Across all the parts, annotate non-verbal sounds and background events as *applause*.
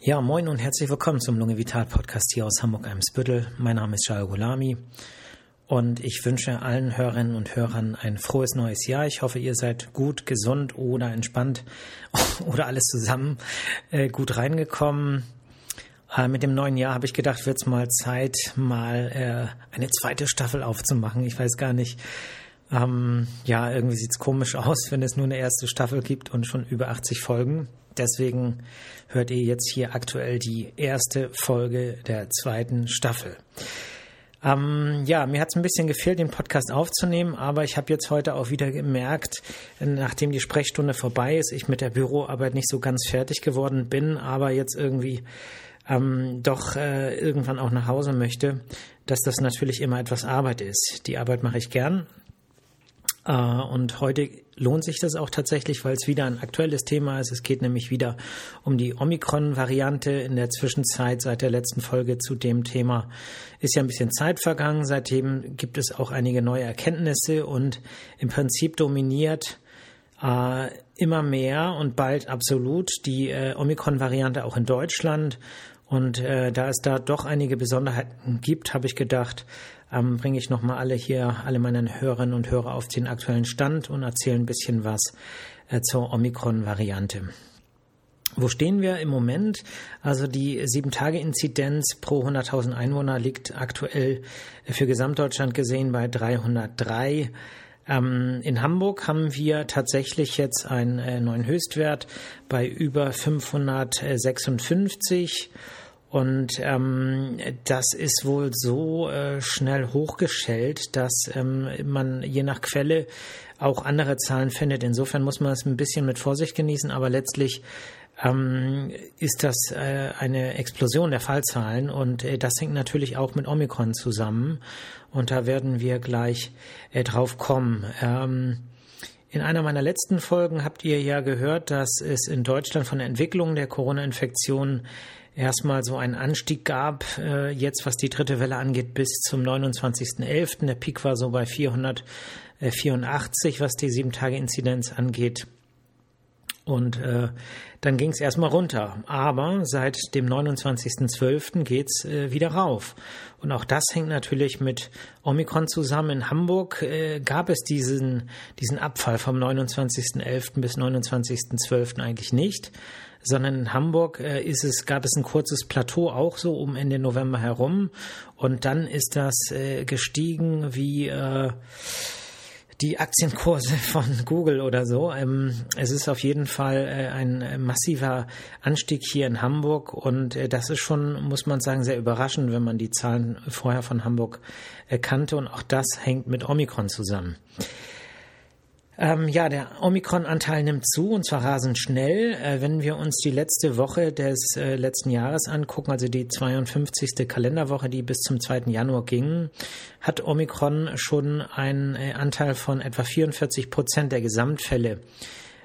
Ja, moin und herzlich willkommen zum Lunge Vital Podcast hier aus Hamburg-Eimsbüttel. Mein Name ist Shal Gulami und ich wünsche allen Hörerinnen und Hörern ein frohes neues Jahr. Ich hoffe, ihr seid gut, gesund oder entspannt *laughs* oder alles zusammen äh, gut reingekommen. Äh, mit dem neuen Jahr habe ich gedacht, wird es mal Zeit, mal äh, eine zweite Staffel aufzumachen. Ich weiß gar nicht. Ähm, ja, irgendwie sieht es komisch *laughs* aus, wenn es nur eine erste Staffel gibt und schon über 80 Folgen. Deswegen hört ihr jetzt hier aktuell die erste Folge der zweiten Staffel. Ähm, ja, mir hat es ein bisschen gefehlt, den Podcast aufzunehmen, aber ich habe jetzt heute auch wieder gemerkt, nachdem die Sprechstunde vorbei ist, ich mit der Büroarbeit nicht so ganz fertig geworden bin, aber jetzt irgendwie ähm, doch äh, irgendwann auch nach Hause möchte, dass das natürlich immer etwas Arbeit ist. Die Arbeit mache ich gern, und heute lohnt sich das auch tatsächlich, weil es wieder ein aktuelles Thema ist. Es geht nämlich wieder um die Omikron-Variante. In der Zwischenzeit seit der letzten Folge zu dem Thema ist ja ein bisschen Zeit vergangen. Seitdem gibt es auch einige neue Erkenntnisse und im Prinzip dominiert äh, immer mehr und bald absolut die äh, Omikron-Variante auch in Deutschland. Und äh, da es da doch einige Besonderheiten gibt, habe ich gedacht, ähm, bringe ich nochmal alle hier, alle meine Hörerinnen und Hörer auf den aktuellen Stand und erzähle ein bisschen was äh, zur Omikron-Variante. Wo stehen wir im Moment? Also die 7-Tage-Inzidenz pro 100.000 Einwohner liegt aktuell für Gesamtdeutschland gesehen bei 303. Ähm, in Hamburg haben wir tatsächlich jetzt einen äh, neuen Höchstwert bei über 556. Und ähm, das ist wohl so äh, schnell hochgestellt, dass ähm, man je nach Quelle auch andere Zahlen findet. Insofern muss man es ein bisschen mit Vorsicht genießen, aber letztlich ähm, ist das äh, eine Explosion der Fallzahlen und äh, das hängt natürlich auch mit Omikron zusammen und da werden wir gleich äh, drauf kommen. Ähm, in einer meiner letzten Folgen habt ihr ja gehört, dass es in Deutschland von der Entwicklung der Corona-Infektion erstmal so einen Anstieg gab, äh, jetzt was die dritte Welle angeht, bis zum 29.11. Der Peak war so bei 484, was die sieben Tage Inzidenz angeht. Und äh, dann ging es erstmal runter. Aber seit dem 29.12. geht's äh, wieder rauf. Und auch das hängt natürlich mit Omikron zusammen. In Hamburg äh, gab es diesen, diesen Abfall vom 29.11. bis 29.12. eigentlich nicht sondern in Hamburg äh, ist es, gab es ein kurzes Plateau auch so um Ende November herum und dann ist das äh, gestiegen wie äh, die Aktienkurse *laughs* von Google oder so. Ähm, es ist auf jeden Fall ein massiver Anstieg hier in Hamburg und das ist schon, muss man sagen, sehr überraschend, wenn man die Zahlen vorher von Hamburg kannte und auch das hängt mit Omikron zusammen. Ähm, ja, der Omikron-Anteil nimmt zu und zwar rasend schnell. Äh, wenn wir uns die letzte Woche des äh, letzten Jahres angucken, also die 52. Kalenderwoche, die bis zum 2. Januar ging, hat Omikron schon einen äh, Anteil von etwa 44 Prozent der Gesamtfälle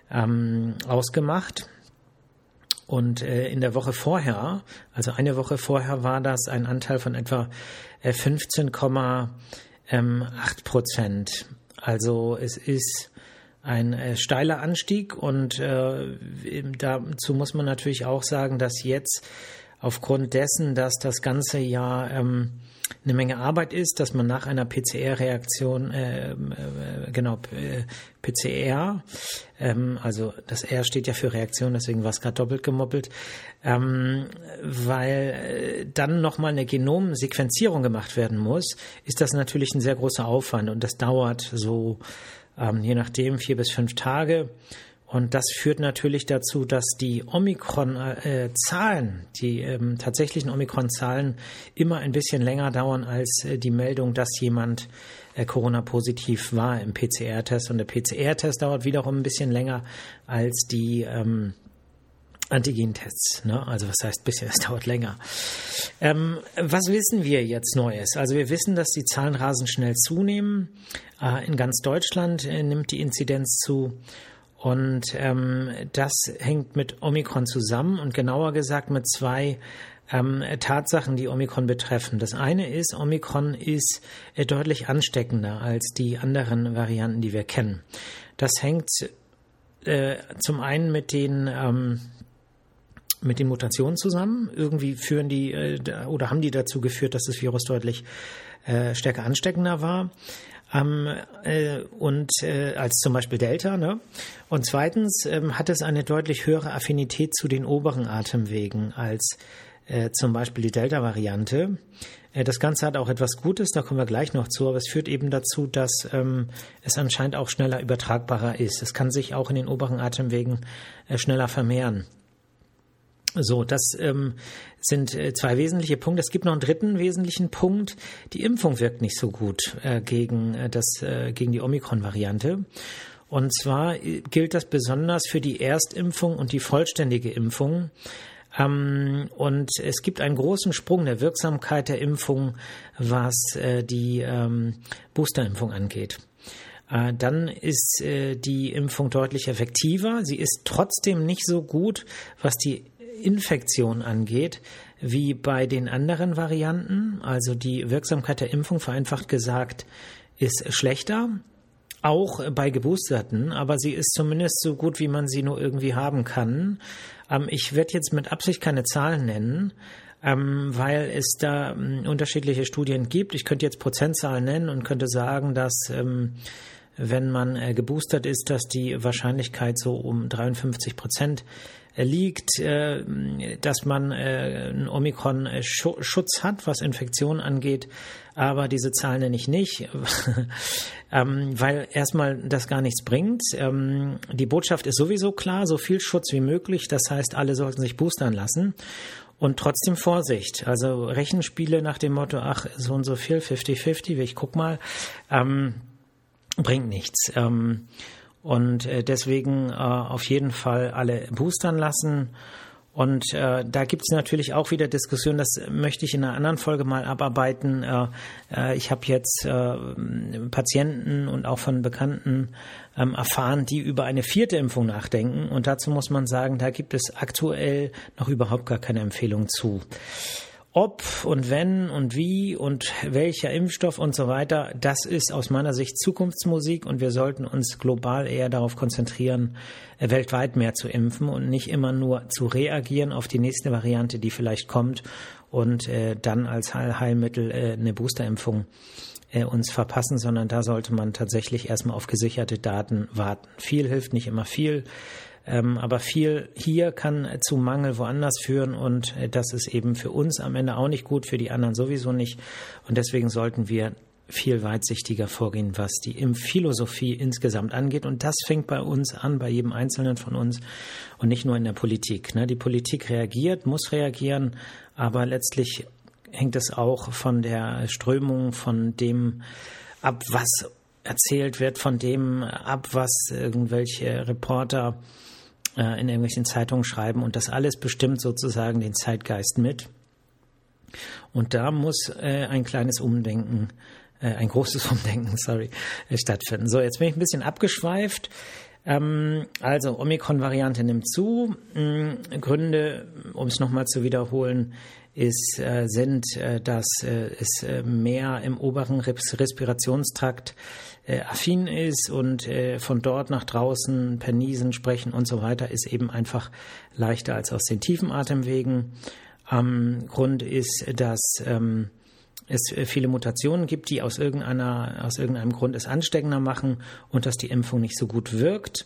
ähm, ausgemacht. Und äh, in der Woche vorher, also eine Woche vorher, war das ein Anteil von etwa 15,8 ähm, Prozent. Also es ist ein äh, steiler Anstieg und äh, dazu muss man natürlich auch sagen, dass jetzt aufgrund dessen, dass das ganze Jahr ähm, eine Menge Arbeit ist, dass man nach einer PCR-Reaktion, äh, äh, genau, äh, PCR, ähm, also das R steht ja für Reaktion, deswegen war es gerade doppelt gemoppelt, ähm, weil äh, dann nochmal eine Genomsequenzierung gemacht werden muss, ist das natürlich ein sehr großer Aufwand und das dauert so ähm, je nachdem vier bis fünf Tage. Und das führt natürlich dazu, dass die Omikron-Zahlen, äh, die ähm, tatsächlichen Omikron-Zahlen immer ein bisschen länger dauern als äh, die Meldung, dass jemand äh, Corona-positiv war im PCR-Test. Und der PCR-Test dauert wiederum ein bisschen länger als die ähm, Antigen-Tests. Ne? Also was heißt bisschen, es dauert länger. Ähm, was wissen wir jetzt Neues? Also wir wissen, dass die Zahlen rasend schnell zunehmen. Äh, in ganz Deutschland äh, nimmt die Inzidenz zu. Und ähm, das hängt mit Omikron zusammen und genauer gesagt mit zwei ähm, Tatsachen, die Omikron betreffen. Das eine ist, Omikron ist äh, deutlich ansteckender als die anderen Varianten, die wir kennen. Das hängt äh, zum einen mit den ähm, mit den Mutationen zusammen. Irgendwie führen die äh, oder haben die dazu geführt, dass das Virus deutlich äh, stärker ansteckender war. Ähm, äh, und äh, als zum Beispiel Delta. Ne? Und zweitens ähm, hat es eine deutlich höhere Affinität zu den oberen Atemwegen als äh, zum Beispiel die Delta-Variante. Äh, das Ganze hat auch etwas Gutes, da kommen wir gleich noch zu, aber es führt eben dazu, dass ähm, es anscheinend auch schneller übertragbarer ist. Es kann sich auch in den oberen Atemwegen äh, schneller vermehren. So, das ähm, sind äh, zwei wesentliche Punkte. Es gibt noch einen dritten wesentlichen Punkt. Die Impfung wirkt nicht so gut äh, gegen, äh, das, äh, gegen die Omikron-Variante. Und zwar äh, gilt das besonders für die Erstimpfung und die vollständige Impfung. Ähm, und es gibt einen großen Sprung der Wirksamkeit der Impfung, was äh, die ähm, Boosterimpfung angeht dann ist die Impfung deutlich effektiver. Sie ist trotzdem nicht so gut, was die Infektion angeht, wie bei den anderen Varianten. Also die Wirksamkeit der Impfung, vereinfacht gesagt, ist schlechter. Auch bei Geboosterten, aber sie ist zumindest so gut, wie man sie nur irgendwie haben kann. Ähm, ich werde jetzt mit Absicht keine Zahlen nennen, ähm, weil es da ähm, unterschiedliche Studien gibt. Ich könnte jetzt Prozentzahlen nennen und könnte sagen, dass ähm, wenn man äh, geboostert ist, dass die Wahrscheinlichkeit so um 53 Prozent liegt, äh, dass man äh, einen Omikron-Schutz hat, was Infektionen angeht. Aber diese Zahlen nenne ich nicht, *laughs* ähm, weil erstmal das gar nichts bringt. Ähm, die Botschaft ist sowieso klar, so viel Schutz wie möglich. Das heißt, alle sollten sich boostern lassen. Und trotzdem Vorsicht. Also Rechenspiele nach dem Motto, ach, so und so viel, 50-50, ich guck mal, ähm, bringt nichts. Ähm, und äh, deswegen äh, auf jeden Fall alle boostern lassen. Und äh, da gibt es natürlich auch wieder Diskussionen, das möchte ich in einer anderen Folge mal abarbeiten. Äh, äh, ich habe jetzt äh, Patienten und auch von Bekannten ähm, erfahren, die über eine vierte Impfung nachdenken. Und dazu muss man sagen, da gibt es aktuell noch überhaupt gar keine Empfehlung zu ob und wenn und wie und welcher Impfstoff und so weiter, das ist aus meiner Sicht Zukunftsmusik und wir sollten uns global eher darauf konzentrieren, äh, weltweit mehr zu impfen und nicht immer nur zu reagieren auf die nächste Variante, die vielleicht kommt und äh, dann als Heilmittel äh, eine Boosterimpfung äh, uns verpassen, sondern da sollte man tatsächlich erstmal auf gesicherte Daten warten. Viel hilft nicht immer viel. Ähm, aber viel hier kann zu Mangel woanders führen und äh, das ist eben für uns am Ende auch nicht gut, für die anderen sowieso nicht. Und deswegen sollten wir viel weitsichtiger vorgehen, was die Impfphilosophie insgesamt angeht. Und das fängt bei uns an, bei jedem Einzelnen von uns und nicht nur in der Politik. Ne? Die Politik reagiert, muss reagieren, aber letztlich hängt es auch von der Strömung, von dem ab, was erzählt wird, von dem ab, was irgendwelche Reporter äh, in irgendwelchen Zeitungen schreiben und das alles bestimmt sozusagen den Zeitgeist mit. Und da muss äh, ein kleines Umdenken, äh, ein großes *laughs* Umdenken, sorry, äh, stattfinden. So, jetzt bin ich ein bisschen abgeschweift. Ähm, also Omikron-Variante nimmt zu. Ähm, Gründe, um es nochmal zu wiederholen, ist, äh, sind, äh, dass äh, es mehr im oberen Respirationstrakt affin ist und von dort nach draußen per Niesen sprechen und so weiter ist eben einfach leichter als aus den tiefen Atemwegen. Am Grund ist, dass ähm, es viele Mutationen gibt, die aus, irgendeiner, aus irgendeinem Grund es ansteckender machen und dass die Impfung nicht so gut wirkt.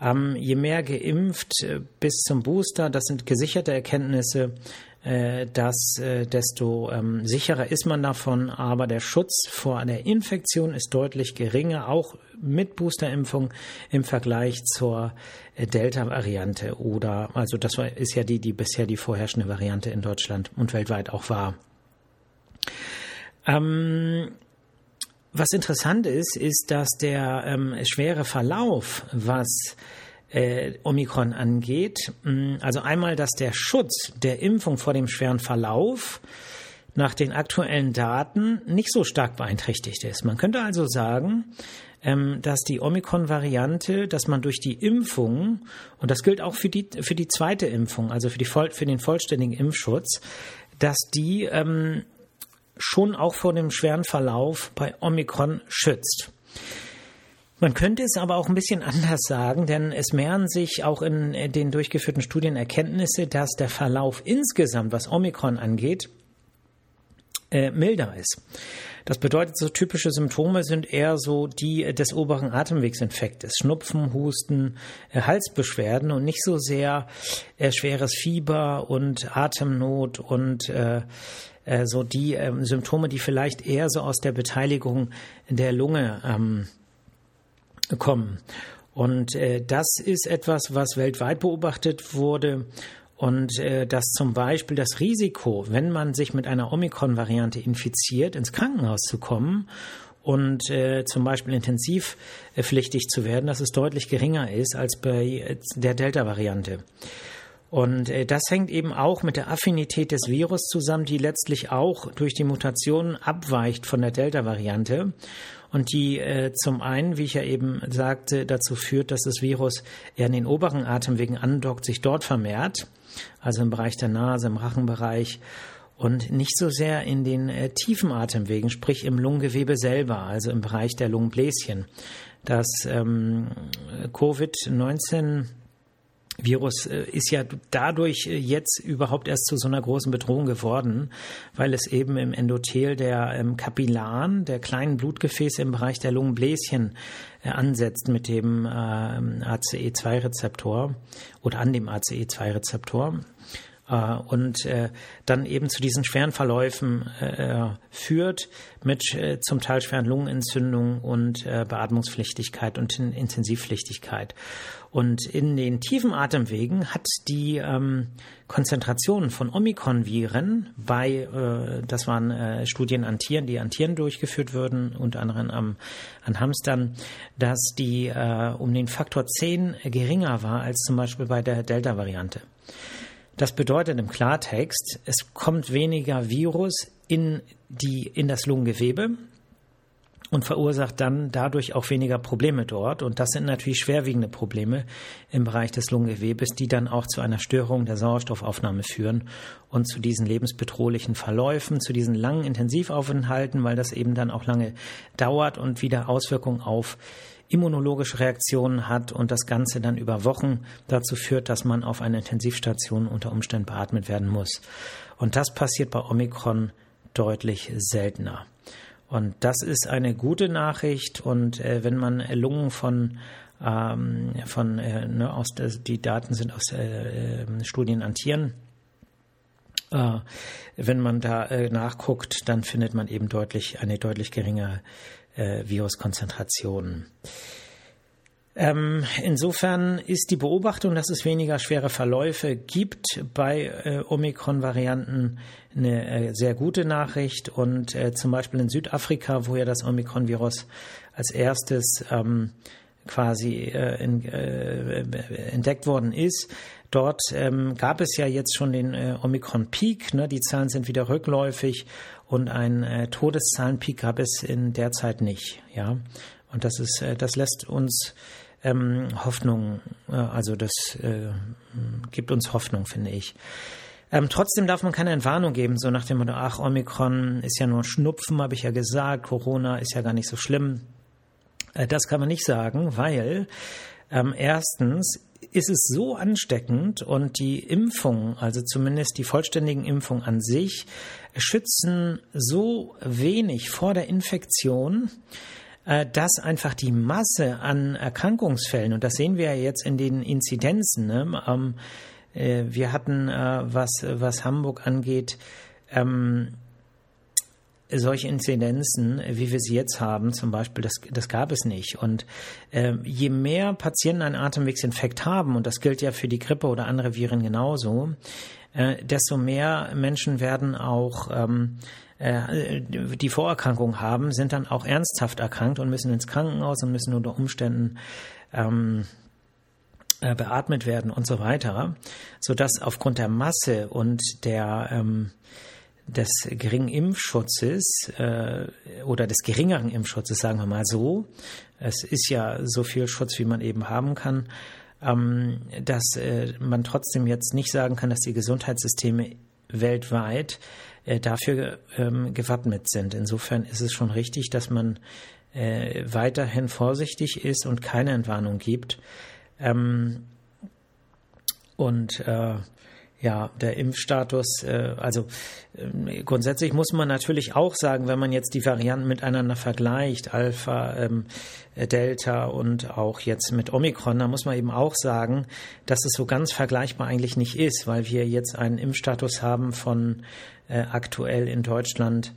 Ähm, je mehr geimpft bis zum Booster, das sind gesicherte Erkenntnisse, äh, das, äh, desto ähm, sicherer ist man davon. Aber der Schutz vor einer Infektion ist deutlich geringer, auch mit Boosterimpfung im Vergleich zur äh, Delta-Variante oder, also das ist ja die, die bisher die vorherrschende Variante in Deutschland und weltweit auch war. Ähm, was interessant ist, ist, dass der ähm, schwere Verlauf, was äh, Omikron angeht. Mm, also einmal, dass der Schutz der Impfung vor dem schweren Verlauf nach den aktuellen Daten nicht so stark beeinträchtigt ist. Man könnte also sagen, ähm, dass die Omikron-Variante, dass man durch die Impfung, und das gilt auch für die, für die zweite Impfung, also für, die, für den vollständigen Impfschutz, dass die ähm, schon auch vor dem schweren Verlauf bei Omikron schützt. Man könnte es aber auch ein bisschen *laughs* anders sagen, denn es mehren sich auch in den durchgeführten Studien Erkenntnisse, dass der Verlauf insgesamt, was Omikron angeht, äh, milder ist. Das bedeutet, so typische Symptome sind eher so die des oberen Atemwegsinfektes, Schnupfen, Husten, äh, Halsbeschwerden und nicht so sehr äh, schweres Fieber und Atemnot und äh, äh so die ähm, Symptome, die vielleicht eher so aus der Beteiligung der Lunge ähm, kommen. Und äh, das ist etwas, was weltweit beobachtet wurde und äh, dass zum Beispiel das Risiko, wenn man sich mit einer Omikron-Variante infiziert, ins Krankenhaus zu kommen und äh, zum Beispiel intensivpflichtig zu werden, dass es deutlich geringer ist als bei äh, der Delta-Variante. Und äh, das hängt eben auch mit der Affinität des Virus zusammen, die letztlich auch durch die Mutationen abweicht von der Delta-Variante und die äh, zum einen, wie ich ja eben sagte, dazu führt, dass das Virus eher in den oberen Atemwegen andockt, sich dort vermehrt, also im Bereich der Nase, im Rachenbereich und nicht so sehr in den äh, tiefen Atemwegen, sprich im Lungengewebe selber, also im Bereich der Lungenbläschen. Das ähm, Covid-19 Virus äh, ist ja dadurch äh, jetzt überhaupt erst zu so einer großen Bedrohung geworden, weil es eben im Endothel der ähm, Kapillaren, der kleinen Blutgefäße im Bereich der Lungenbläschen äh, ansetzt mit dem ACE2-Rezeptor oder an dem ACE2-Rezeptor und dann eben zu diesen schweren Verläufen führt mit zum Teil schweren Lungenentzündungen und Beatmungspflichtigkeit und Intensivpflichtigkeit. Und in den tiefen Atemwegen hat die ähm, Konzentration von Omikron-Viren bei, äh, das waren äh, Studien an Tieren, die an Tieren durchgeführt würden, unter anderem am, an Hamstern, dass die äh, um den Faktor 10 geringer war als zum Beispiel bei der Delta-Variante. Das bedeutet im Klartext, es kommt weniger Virus in die, in das Lungengewebe, und verursacht dann dadurch auch weniger Probleme dort. Und das sind natürlich schwerwiegende Probleme im Bereich des Lungengewebes, die dann auch zu einer Störung der Sauerstoffaufnahme führen und zu diesen lebensbedrohlichen Verläufen, zu diesen langen Intensivaufenthalten, weil das eben dann auch lange dauert und wieder Auswirkungen auf immunologische Reaktionen hat und das Ganze dann über Wochen dazu führt, dass man auf einer Intensivstation unter Umständen beatmet werden muss. Und das passiert bei Omikron deutlich seltener. Und das ist eine gute Nachricht. Und äh, wenn man Lungen von ähm, von äh, ne, aus der, die Daten sind aus äh, ähm, Studien an Tieren. Äh, wenn man da äh, nachguckt, dann findet man eben deutlich eine deutlich geringere äh, Viruskonzentration. Ähm, insofern ist die Beobachtung, dass es weniger schwere Verläufe gibt bei äh, Omikron-Varianten eine äh, sehr gute Nachricht. Und äh, zum Beispiel in Südafrika, wo ja das Omikron-Virus als erstes ähm, quasi äh, in, äh, entdeckt worden ist, dort ähm, gab es ja jetzt schon den äh, Omikron-Peak. Ne? Die Zahlen sind wieder rückläufig und ein äh, Todeszahlenpeak gab es in der Zeit nicht. Ja, und das ist, äh, das lässt uns ähm, Hoffnung, äh, also das äh, gibt uns Hoffnung, finde ich. Ähm, trotzdem darf man keine Entwarnung geben, so nach dem Motto, ach, Omikron ist ja nur Schnupfen, habe ich ja gesagt, Corona ist ja gar nicht so schlimm. Äh, das kann man nicht sagen, weil ähm, erstens ist es so ansteckend und die Impfung, also zumindest die vollständigen Impfungen an sich, schützen so wenig vor der Infektion, äh, dass einfach die Masse an Erkrankungsfällen, und das sehen wir ja jetzt in den Inzidenzen, ne, ähm, äh, wir hatten, äh, was, was Hamburg angeht, ähm, solche Inzidenzen, wie wir sie jetzt haben, zum Beispiel, das, das gab es nicht. Und äh, je mehr Patienten einen Atemwegsinfekt haben, und das gilt ja für die Grippe oder andere Viren genauso, äh, desto mehr Menschen werden auch ähm, äh, die Vorerkrankung haben, sind dann auch ernsthaft erkrankt und müssen ins Krankenhaus und müssen unter Umständen ähm, äh, beatmet werden und so weiter, so dass aufgrund der Masse und der ähm, des geringen Impfschutzes äh, oder des geringeren Impfschutzes, sagen wir mal so, es ist ja so viel Schutz, wie man eben haben kann, ähm, dass äh, man trotzdem jetzt nicht sagen kann, dass die Gesundheitssysteme weltweit äh, dafür ähm, gewappnet sind. Insofern ist es schon richtig, dass man äh, weiterhin vorsichtig ist und keine Entwarnung gibt. Ähm, und äh, ja, der Impfstatus, äh, also äh, grundsätzlich muss man natürlich auch sagen, wenn man jetzt die Varianten miteinander vergleicht, Alpha, ähm, Delta und auch jetzt mit Omikron, da muss man eben auch sagen, dass es so ganz vergleichbar eigentlich nicht ist, weil wir jetzt einen Impfstatus haben von äh, aktuell in Deutschland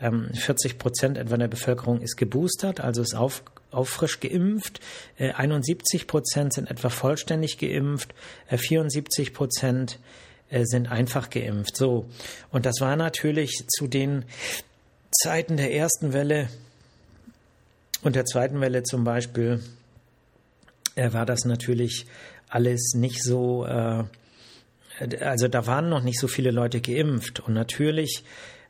ähm, 40 Prozent etwa der Bevölkerung ist geboostert, also ist auf, auffrisch geimpft. Äh, 71 Prozent sind etwa vollständig geimpft, äh, 74 Prozent äh, sind einfach geimpft. So. Und das war natürlich zu den Zeiten der ersten Welle und der zweiten Welle zum Beispiel, äh, war das natürlich alles nicht so, äh, also da waren noch nicht so viele Leute geimpft. Und natürlich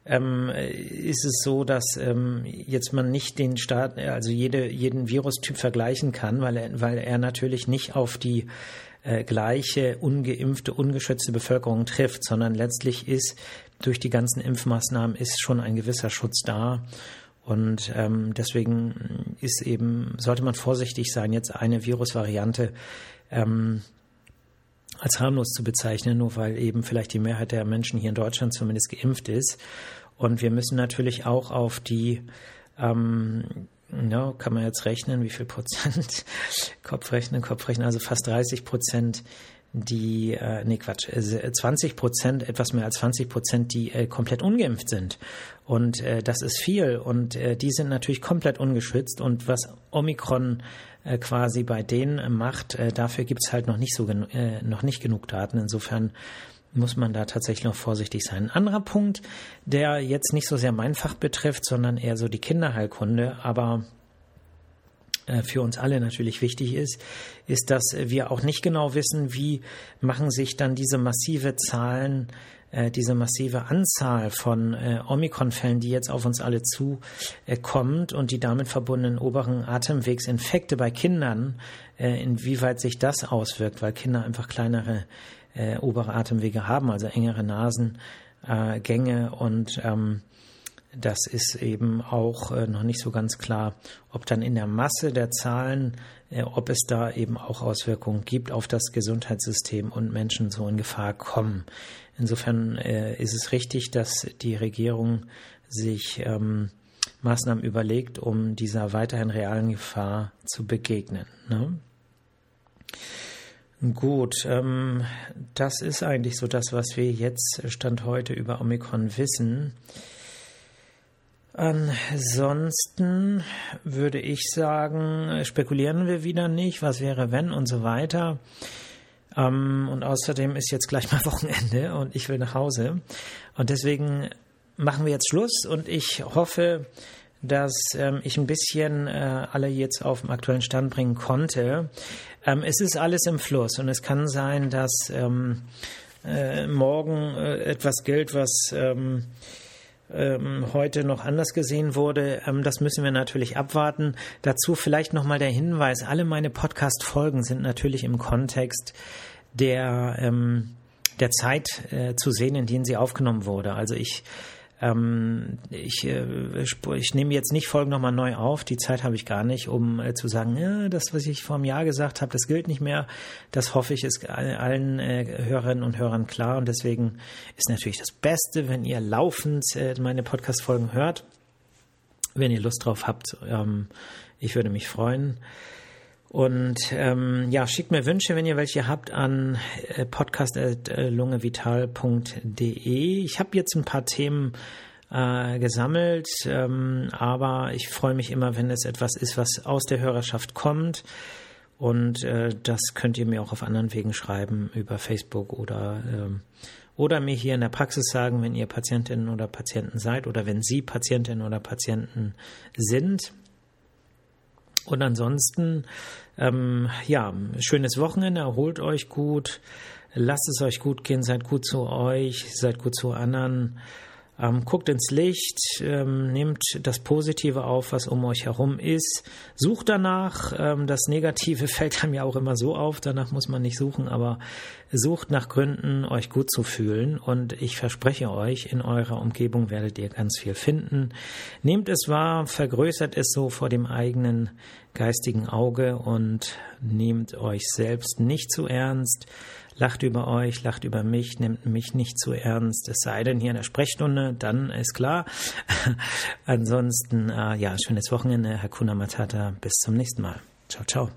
ähm, ist es so, dass ähm, jetzt man nicht den Staat, also jede, jeden Virustyp vergleichen kann, weil er, weil er natürlich nicht auf die äh, gleiche ungeimpfte, ungeschützte Bevölkerung trifft, sondern letztlich ist durch die ganzen Impfmaßnahmen ist schon ein gewisser Schutz da. Und ähm, deswegen ist eben, sollte man vorsichtig sein, jetzt eine Virusvariante ähm, als harmlos zu bezeichnen, nur weil eben vielleicht die Mehrheit der Menschen hier in Deutschland zumindest geimpft ist. Und wir müssen natürlich auch auf die ähm, ja, kann man jetzt rechnen, wie viel Prozent, *laughs* Kopfrechnen, Kopfrechnen, also fast 30 Prozent, die, äh, nee, Quatsch, 20 Prozent, etwas mehr als 20 Prozent, die äh, komplett ungeimpft sind. Und äh, das ist viel. Und äh, die sind natürlich komplett ungeschützt. Und was Omikron äh, quasi bei denen macht, äh, dafür gibt's halt noch nicht so äh, noch nicht genug Daten. Insofern muss man da tatsächlich noch vorsichtig sein. Ein anderer Punkt, der jetzt nicht so sehr mein Fach betrifft, sondern eher so die Kinderheilkunde, aber äh, für uns alle natürlich wichtig ist, ist, dass wir auch nicht genau wissen, wie machen sich dann diese massive Zahlen, äh, diese massive Anzahl von äh, Omikron-Fällen, die jetzt auf uns alle zukommt und die damit verbundenen oberen Atemwegsinfekte bei Kindern, inwieweit sich das auswirkt, weil Kinder einfach kleinere äh, obere Atemwege haben, also engere Nasengänge äh, und ähm, das ist eben auch äh, noch nicht so ganz klar, ob dann in der Masse der Zahlen, äh, ob es da eben auch Auswirkungen gibt auf das Gesundheitssystem und Menschen so in Gefahr kommen. Insofern äh, ist es richtig, dass die Regierung sich ähm, Maßnahmen überlegt, um dieser weiterhin realen Gefahr zu begegnen. Ne? Gut, ähm, das ist eigentlich so das, was wir jetzt Stand heute über Omikron wissen. Ansonsten würde ich sagen, spekulieren wir wieder nicht, was wäre wenn und so weiter. Ähm, und außerdem ist jetzt gleich mal *laughs* Wochenende und ich will nach Hause. Und deswegen machen wir jetzt Schluss und ich hoffe, dass ähm, ich ein bisschen äh, alle jetzt auf den aktuellen Stand bringen konnte. Ähm, es ist alles im Fluss und es kann sein, dass ähm, äh, morgen äh, etwas gilt, was ähm, ähm, heute noch anders gesehen wurde. Ähm, das müssen wir natürlich abwarten. Dazu vielleicht nochmal der Hinweis, alle meine Podcast-Folgen sind natürlich im Kontext der, der Zeit äh, zu sehen, in denen sie aufgenommen wurde. Also ich ähm, ich, äh, ich nehme jetzt nicht Folgen nochmal neu auf, die Zeit habe ich gar nicht, um äh, zu sagen, ja, das, was ich vor einem Jahr gesagt habe, das gilt nicht mehr. Das hoffe ich, ist allen äh, Hörerinnen und Hörern klar. Und deswegen ist natürlich das Beste, wenn ihr laufend äh, meine Podcast-Folgen hört. Wenn ihr Lust drauf habt, ähm, ich würde mich freuen. Und ähm, ja, schickt mir Wünsche, wenn ihr welche habt, an äh, podcast.lungevital.de. Ich habe jetzt ein paar Themen äh, gesammelt, ähm, aber ich freue mich immer, wenn es etwas ist, was aus der Hörerschaft kommt. Und äh, das könnt ihr mir auch auf anderen Wegen schreiben, über Facebook oder, ähm, oder mir hier in der Praxis sagen, wenn ihr Patientinnen oder Patienten seid oder wenn Sie Patientinnen oder Patienten sind. Und ansonsten, ähm, ja, schönes Wochenende, erholt euch gut, lasst es euch gut gehen, seid gut zu euch, seid gut zu anderen. Ähm, guckt ins Licht, ähm, nehmt das Positive auf, was um euch herum ist. Sucht danach. Ähm, das Negative *laughs* fällt einem ja auch immer so auf. Danach muss man nicht suchen, aber sucht nach Gründen, euch gut zu fühlen. Und ich verspreche euch, in eurer Umgebung werdet ihr ganz viel finden. Nehmt es wahr, vergrößert es so vor dem eigenen geistigen Auge und nehmt euch selbst nicht zu ernst lacht über euch, lacht über mich, nimmt mich nicht zu ernst, es sei denn hier in der Sprechstunde, dann ist klar. *laughs* Ansonsten, äh, ja, schönes Wochenende, Hakuna Matata, bis zum nächsten Mal. Ciao, ciao.